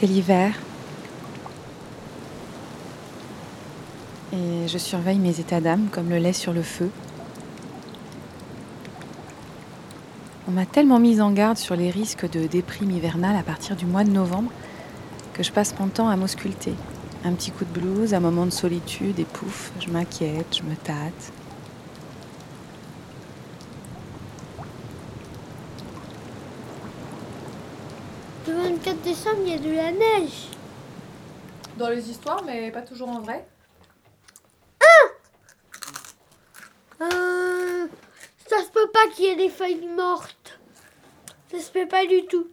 C'est l'hiver. Et je surveille mes états d'âme comme le lait sur le feu. On m'a tellement mise en garde sur les risques de déprime hivernale à partir du mois de novembre que je passe mon temps à m'ausculter. Un petit coup de blues, un moment de solitude et pouf, je m'inquiète, je me tâte. Le 24 décembre, il y a de la neige. Dans les histoires, mais pas toujours en vrai. Euh, ça se peut pas qu'il y ait des feuilles mortes. Ça se peut pas du tout.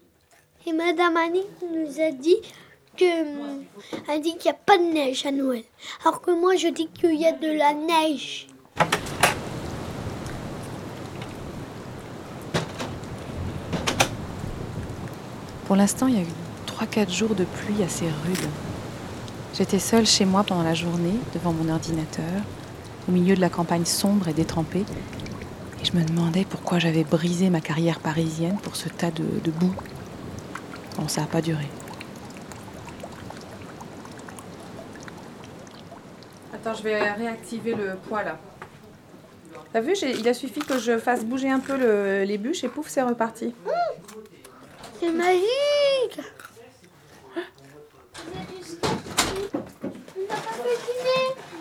Et Madame Annie nous a dit que elle dit qu'il n'y a pas de neige à Noël. Alors que moi je dis qu'il y a de la neige. Pour l'instant, il y a eu 3-4 jours de pluie assez rude. J'étais seule chez moi pendant la journée, devant mon ordinateur, au milieu de la campagne sombre et détrempée, et je me demandais pourquoi j'avais brisé ma carrière parisienne pour ce tas de, de boue. Bon, ça n'a pas duré. Attends, je vais réactiver le poids là. T'as vu, il a suffi que je fasse bouger un peu le- les bûches et pouf, c'est reparti. C'est magique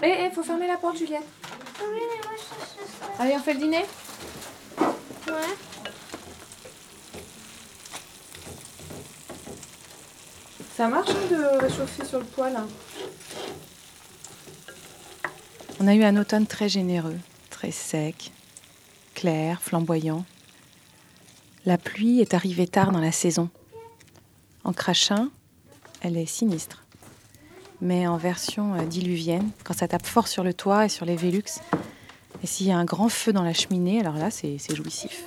Eh, eh, faut fermer la porte, Juliette. Allez, on fait le dîner Ouais. Ça marche hein, de réchauffer sur le poêle hein On a eu un automne très généreux, très sec, clair, flamboyant. La pluie est arrivée tard dans la saison. En crachin, elle est sinistre. Mais en version euh, diluvienne, quand ça tape fort sur le toit et sur les Vélux, et s'il y a un grand feu dans la cheminée, alors là, c'est c'est jouissif.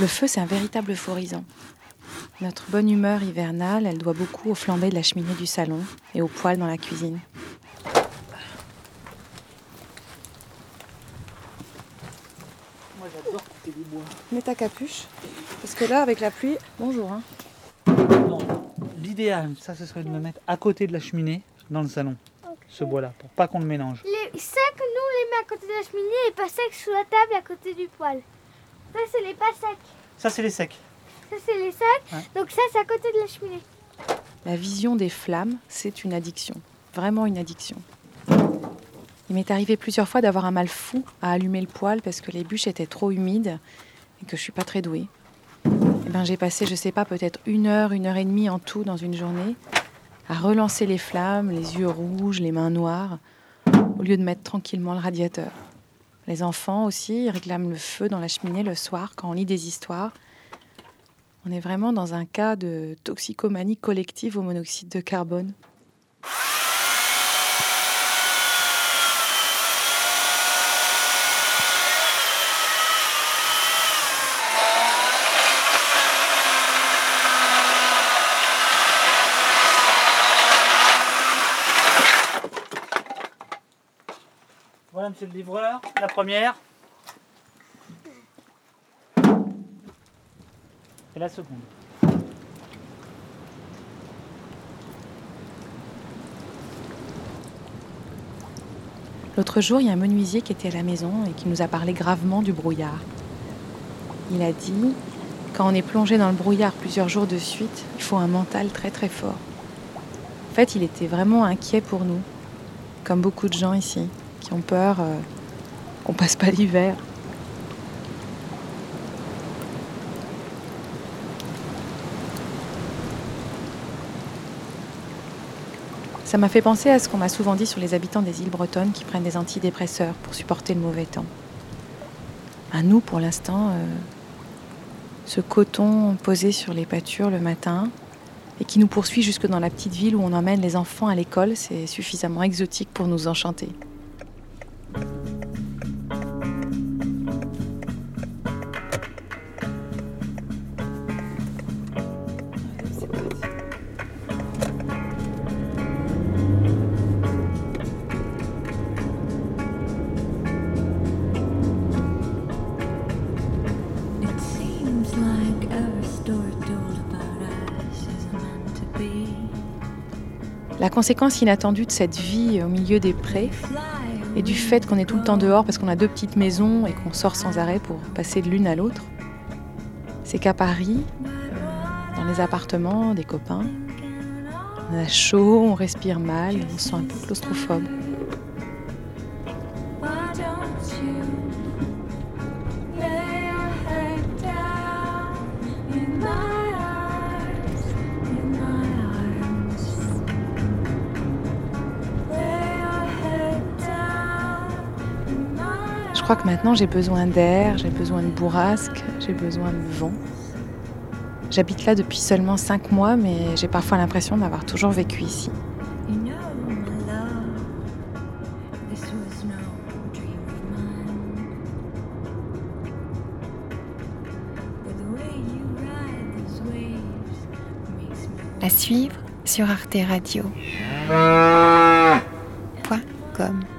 Le feu, c'est un véritable euphorisant. Notre bonne humeur hivernale, elle doit beaucoup aux flambées de la cheminée du salon et aux poêles dans la cuisine. Moi j'adore couper des bois. Mets ta capuche. Parce que là, avec la pluie, bonjour. Hein. L'idéal, ça ce serait de le mettre à côté de la cheminée dans le salon. Ce bois-là, pour pas qu'on le mélange. Les secs, nous on les met à côté de la cheminée et pas secs sous la table à côté du poêle. Ça c'est les pas secs. Ça c'est les secs. Ça c'est les. Ouais. Donc ça c'est à côté de la cheminée. La vision des flammes, c'est une addiction. Vraiment une addiction. Il m'est arrivé plusieurs fois d'avoir un mal fou à allumer le poêle parce que les bûches étaient trop humides et que je suis pas très douée. Eh ben, j'ai passé, je sais pas, peut-être une heure, une heure et demie en tout dans une journée à relancer les flammes, les yeux rouges, les mains noires, au lieu de mettre tranquillement le radiateur. Les enfants aussi ils réclament le feu dans la cheminée le soir quand on lit des histoires. On est vraiment dans un cas de toxicomanie collective au monoxyde de carbone. Voilà monsieur le livreur, la première. L'autre jour, il y a un menuisier qui était à la maison et qui nous a parlé gravement du brouillard. Il a dit quand on est plongé dans le brouillard plusieurs jours de suite, il faut un mental très très fort. En fait, il était vraiment inquiet pour nous, comme beaucoup de gens ici, qui ont peur euh, qu'on passe pas l'hiver. Ça m'a fait penser à ce qu'on m'a souvent dit sur les habitants des îles bretonnes qui prennent des antidépresseurs pour supporter le mauvais temps. À nous, pour l'instant, euh, ce coton posé sur les pâtures le matin et qui nous poursuit jusque dans la petite ville où on emmène les enfants à l'école, c'est suffisamment exotique pour nous enchanter. La conséquence inattendue de cette vie au milieu des prés et du fait qu'on est tout le temps dehors parce qu'on a deux petites maisons et qu'on sort sans arrêt pour passer de l'une à l'autre, c'est qu'à Paris, dans les appartements des copains, on a chaud, on respire mal, on se sent un peu claustrophobe. Crois que maintenant j'ai besoin d'air, j'ai besoin de bourrasque, j'ai besoin de vent. J'habite là depuis seulement cinq mois, mais j'ai parfois l'impression d'avoir toujours vécu ici. À suivre sur Arte Radio. Point com.